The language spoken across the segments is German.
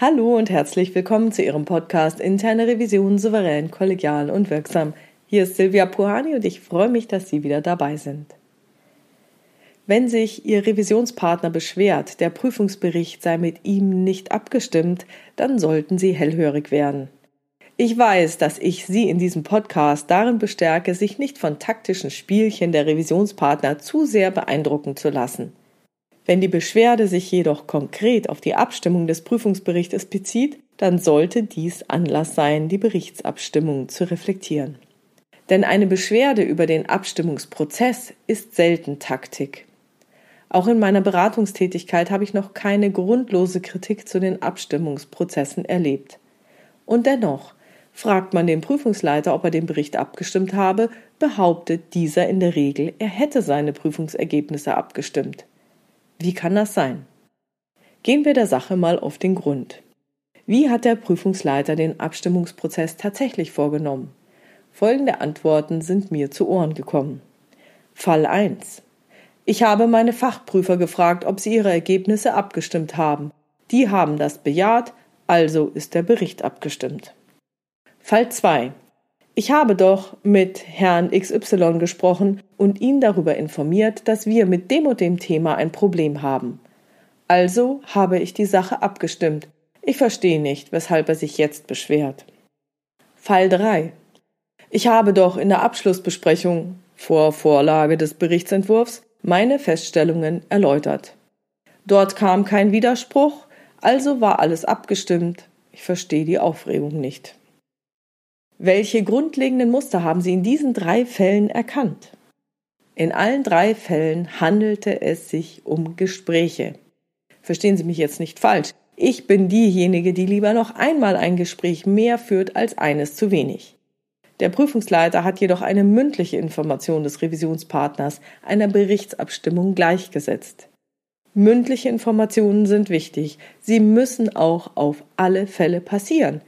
Hallo und herzlich willkommen zu Ihrem Podcast Interne Revision souverän, kollegial und wirksam. Hier ist Silvia Puhani und ich freue mich, dass Sie wieder dabei sind. Wenn sich Ihr Revisionspartner beschwert, der Prüfungsbericht sei mit ihm nicht abgestimmt, dann sollten Sie hellhörig werden. Ich weiß, dass ich Sie in diesem Podcast darin bestärke, sich nicht von taktischen Spielchen der Revisionspartner zu sehr beeindrucken zu lassen. Wenn die Beschwerde sich jedoch konkret auf die Abstimmung des Prüfungsberichtes bezieht, dann sollte dies Anlass sein, die Berichtsabstimmung zu reflektieren. Denn eine Beschwerde über den Abstimmungsprozess ist selten Taktik. Auch in meiner Beratungstätigkeit habe ich noch keine grundlose Kritik zu den Abstimmungsprozessen erlebt. Und dennoch, fragt man den Prüfungsleiter, ob er den Bericht abgestimmt habe, behauptet dieser in der Regel, er hätte seine Prüfungsergebnisse abgestimmt. Wie kann das sein? Gehen wir der Sache mal auf den Grund. Wie hat der Prüfungsleiter den Abstimmungsprozess tatsächlich vorgenommen? Folgende Antworten sind mir zu Ohren gekommen. Fall 1. Ich habe meine Fachprüfer gefragt, ob sie ihre Ergebnisse abgestimmt haben. Die haben das bejaht, also ist der Bericht abgestimmt. Fall 2. Ich habe doch mit Herrn XY gesprochen und ihn darüber informiert, dass wir mit dem und dem Thema ein Problem haben. Also habe ich die Sache abgestimmt. Ich verstehe nicht, weshalb er sich jetzt beschwert. Fall 3. Ich habe doch in der Abschlussbesprechung vor Vorlage des Berichtsentwurfs meine Feststellungen erläutert. Dort kam kein Widerspruch, also war alles abgestimmt. Ich verstehe die Aufregung nicht. Welche grundlegenden Muster haben Sie in diesen drei Fällen erkannt? In allen drei Fällen handelte es sich um Gespräche. Verstehen Sie mich jetzt nicht falsch. Ich bin diejenige, die lieber noch einmal ein Gespräch mehr führt als eines zu wenig. Der Prüfungsleiter hat jedoch eine mündliche Information des Revisionspartners einer Berichtsabstimmung gleichgesetzt. Mündliche Informationen sind wichtig. Sie müssen auch auf alle Fälle passieren.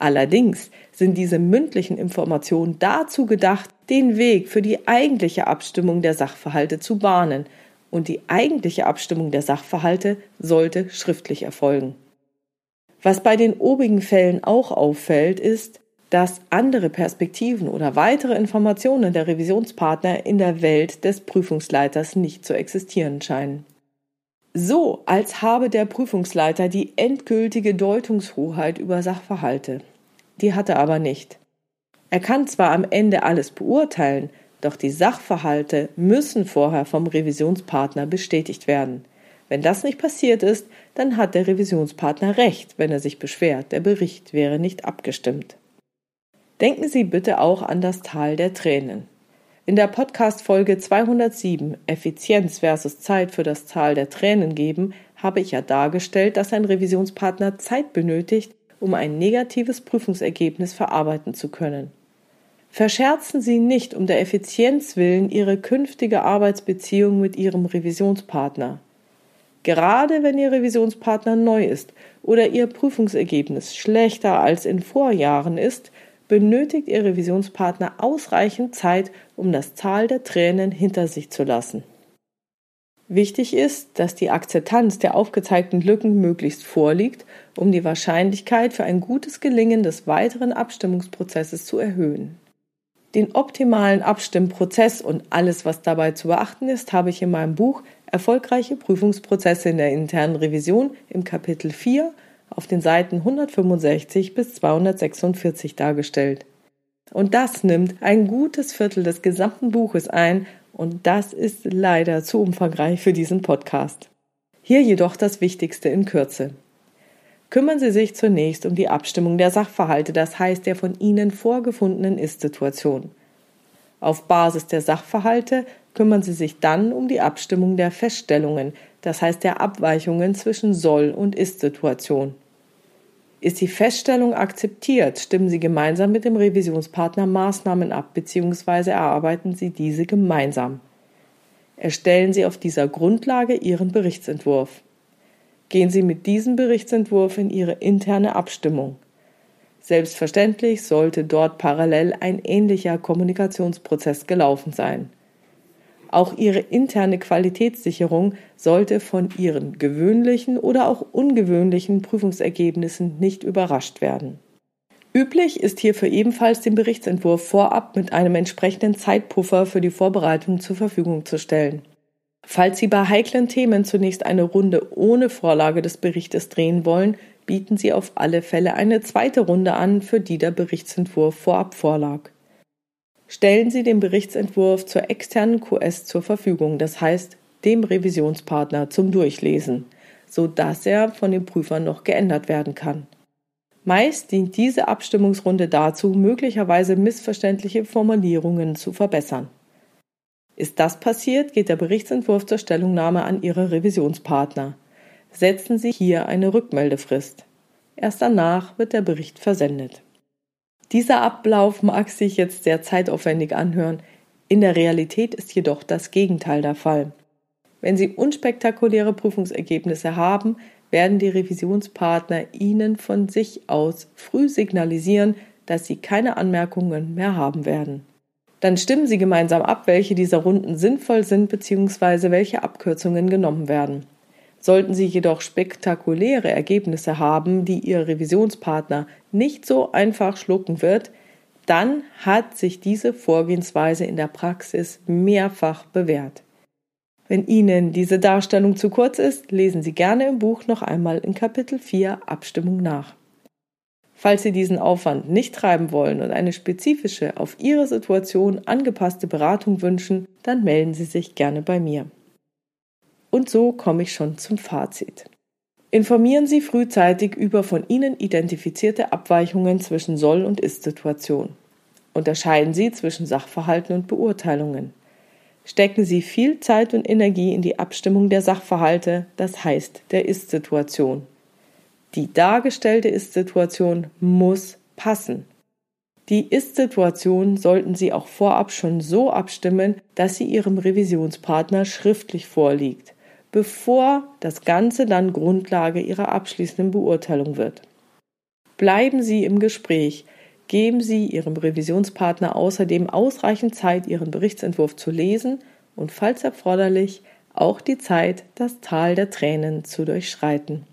Allerdings sind diese mündlichen Informationen dazu gedacht, den Weg für die eigentliche Abstimmung der Sachverhalte zu bahnen, und die eigentliche Abstimmung der Sachverhalte sollte schriftlich erfolgen. Was bei den obigen Fällen auch auffällt, ist, dass andere Perspektiven oder weitere Informationen der Revisionspartner in der Welt des Prüfungsleiters nicht zu existieren scheinen. So, als habe der Prüfungsleiter die endgültige Deutungshoheit über Sachverhalte die hat er aber nicht. Er kann zwar am Ende alles beurteilen, doch die Sachverhalte müssen vorher vom Revisionspartner bestätigt werden. Wenn das nicht passiert ist, dann hat der Revisionspartner recht, wenn er sich beschwert, der Bericht wäre nicht abgestimmt. Denken Sie bitte auch an das Tal der Tränen. In der Podcast-Folge 207 Effizienz versus Zeit für das Tal der Tränen geben, habe ich ja dargestellt, dass ein Revisionspartner Zeit benötigt, um ein negatives Prüfungsergebnis verarbeiten zu können. Verscherzen Sie nicht um der Effizienz willen Ihre künftige Arbeitsbeziehung mit Ihrem Revisionspartner. Gerade wenn Ihr Revisionspartner neu ist oder Ihr Prüfungsergebnis schlechter als in Vorjahren ist, benötigt Ihr Revisionspartner ausreichend Zeit, um das Tal der Tränen hinter sich zu lassen. Wichtig ist, dass die Akzeptanz der aufgezeigten Lücken möglichst vorliegt, um die Wahrscheinlichkeit für ein gutes Gelingen des weiteren Abstimmungsprozesses zu erhöhen. Den optimalen Abstimmprozess und alles, was dabei zu beachten ist, habe ich in meinem Buch Erfolgreiche Prüfungsprozesse in der internen Revision im Kapitel 4 auf den Seiten 165 bis 246 dargestellt. Und das nimmt ein gutes Viertel des gesamten Buches ein und das ist leider zu umfangreich für diesen Podcast. Hier jedoch das Wichtigste in Kürze. Kümmern Sie sich zunächst um die Abstimmung der Sachverhalte, das heißt der von Ihnen vorgefundenen Ist-Situation. Auf Basis der Sachverhalte kümmern Sie sich dann um die Abstimmung der Feststellungen, das heißt der Abweichungen zwischen Soll- und Ist-Situation. Ist die Feststellung akzeptiert, stimmen Sie gemeinsam mit dem Revisionspartner Maßnahmen ab bzw. erarbeiten Sie diese gemeinsam. Erstellen Sie auf dieser Grundlage Ihren Berichtsentwurf. Gehen Sie mit diesem Berichtsentwurf in Ihre interne Abstimmung. Selbstverständlich sollte dort parallel ein ähnlicher Kommunikationsprozess gelaufen sein. Auch ihre interne Qualitätssicherung sollte von ihren gewöhnlichen oder auch ungewöhnlichen Prüfungsergebnissen nicht überrascht werden. Üblich ist hierfür ebenfalls den Berichtsentwurf vorab mit einem entsprechenden Zeitpuffer für die Vorbereitung zur Verfügung zu stellen. Falls Sie bei heiklen Themen zunächst eine Runde ohne Vorlage des Berichtes drehen wollen, bieten Sie auf alle Fälle eine zweite Runde an, für die der Berichtsentwurf vorab vorlag. Stellen Sie den Berichtsentwurf zur externen QS zur Verfügung, das heißt dem Revisionspartner zum Durchlesen, so dass er von den Prüfern noch geändert werden kann. Meist dient diese Abstimmungsrunde dazu, möglicherweise missverständliche Formulierungen zu verbessern. Ist das passiert, geht der Berichtsentwurf zur Stellungnahme an Ihre Revisionspartner. Setzen Sie hier eine Rückmeldefrist. Erst danach wird der Bericht versendet. Dieser Ablauf mag sich jetzt sehr zeitaufwendig anhören. In der Realität ist jedoch das Gegenteil der Fall. Wenn Sie unspektakuläre Prüfungsergebnisse haben, werden die Revisionspartner Ihnen von sich aus früh signalisieren, dass Sie keine Anmerkungen mehr haben werden. Dann stimmen Sie gemeinsam ab, welche dieser Runden sinnvoll sind bzw. welche Abkürzungen genommen werden. Sollten Sie jedoch spektakuläre Ergebnisse haben, die Ihr Revisionspartner nicht so einfach schlucken wird, dann hat sich diese Vorgehensweise in der Praxis mehrfach bewährt. Wenn Ihnen diese Darstellung zu kurz ist, lesen Sie gerne im Buch noch einmal in Kapitel 4 Abstimmung nach. Falls Sie diesen Aufwand nicht treiben wollen und eine spezifische, auf Ihre Situation angepasste Beratung wünschen, dann melden Sie sich gerne bei mir. Und so komme ich schon zum Fazit. Informieren Sie frühzeitig über von Ihnen identifizierte Abweichungen zwischen Soll- und Ist-Situation. Unterscheiden Sie zwischen Sachverhalten und Beurteilungen. Stecken Sie viel Zeit und Energie in die Abstimmung der Sachverhalte, das heißt der Ist-Situation. Die dargestellte Ist-Situation muss passen. Die Ist-Situation sollten Sie auch vorab schon so abstimmen, dass sie Ihrem Revisionspartner schriftlich vorliegt, bevor das Ganze dann Grundlage Ihrer abschließenden Beurteilung wird. Bleiben Sie im Gespräch, geben Sie Ihrem Revisionspartner außerdem ausreichend Zeit, Ihren Berichtsentwurf zu lesen und falls erforderlich auch die Zeit, das Tal der Tränen zu durchschreiten.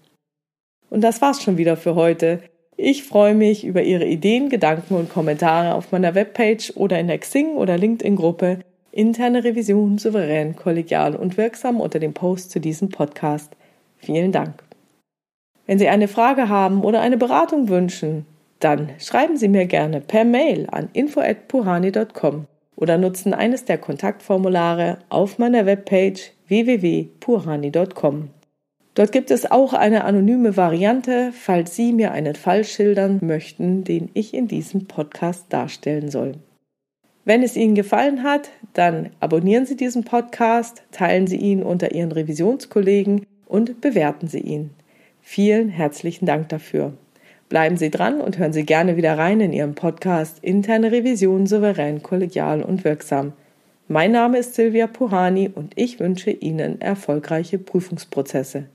Und das war's schon wieder für heute. Ich freue mich über Ihre Ideen, Gedanken und Kommentare auf meiner Webpage oder in der Xing oder LinkedIn Gruppe Interne Revision souverän, kollegial und wirksam unter dem Post zu diesem Podcast. Vielen Dank. Wenn Sie eine Frage haben oder eine Beratung wünschen, dann schreiben Sie mir gerne per Mail an info@purani.com oder nutzen eines der Kontaktformulare auf meiner Webpage www.purani.com. Dort gibt es auch eine anonyme Variante, falls Sie mir einen Fall schildern möchten, den ich in diesem Podcast darstellen soll. Wenn es Ihnen gefallen hat, dann abonnieren Sie diesen Podcast, teilen Sie ihn unter Ihren Revisionskollegen und bewerten Sie ihn. Vielen herzlichen Dank dafür. Bleiben Sie dran und hören Sie gerne wieder rein in Ihrem Podcast Interne Revision souverän, kollegial und wirksam. Mein Name ist Silvia Puhani und ich wünsche Ihnen erfolgreiche Prüfungsprozesse.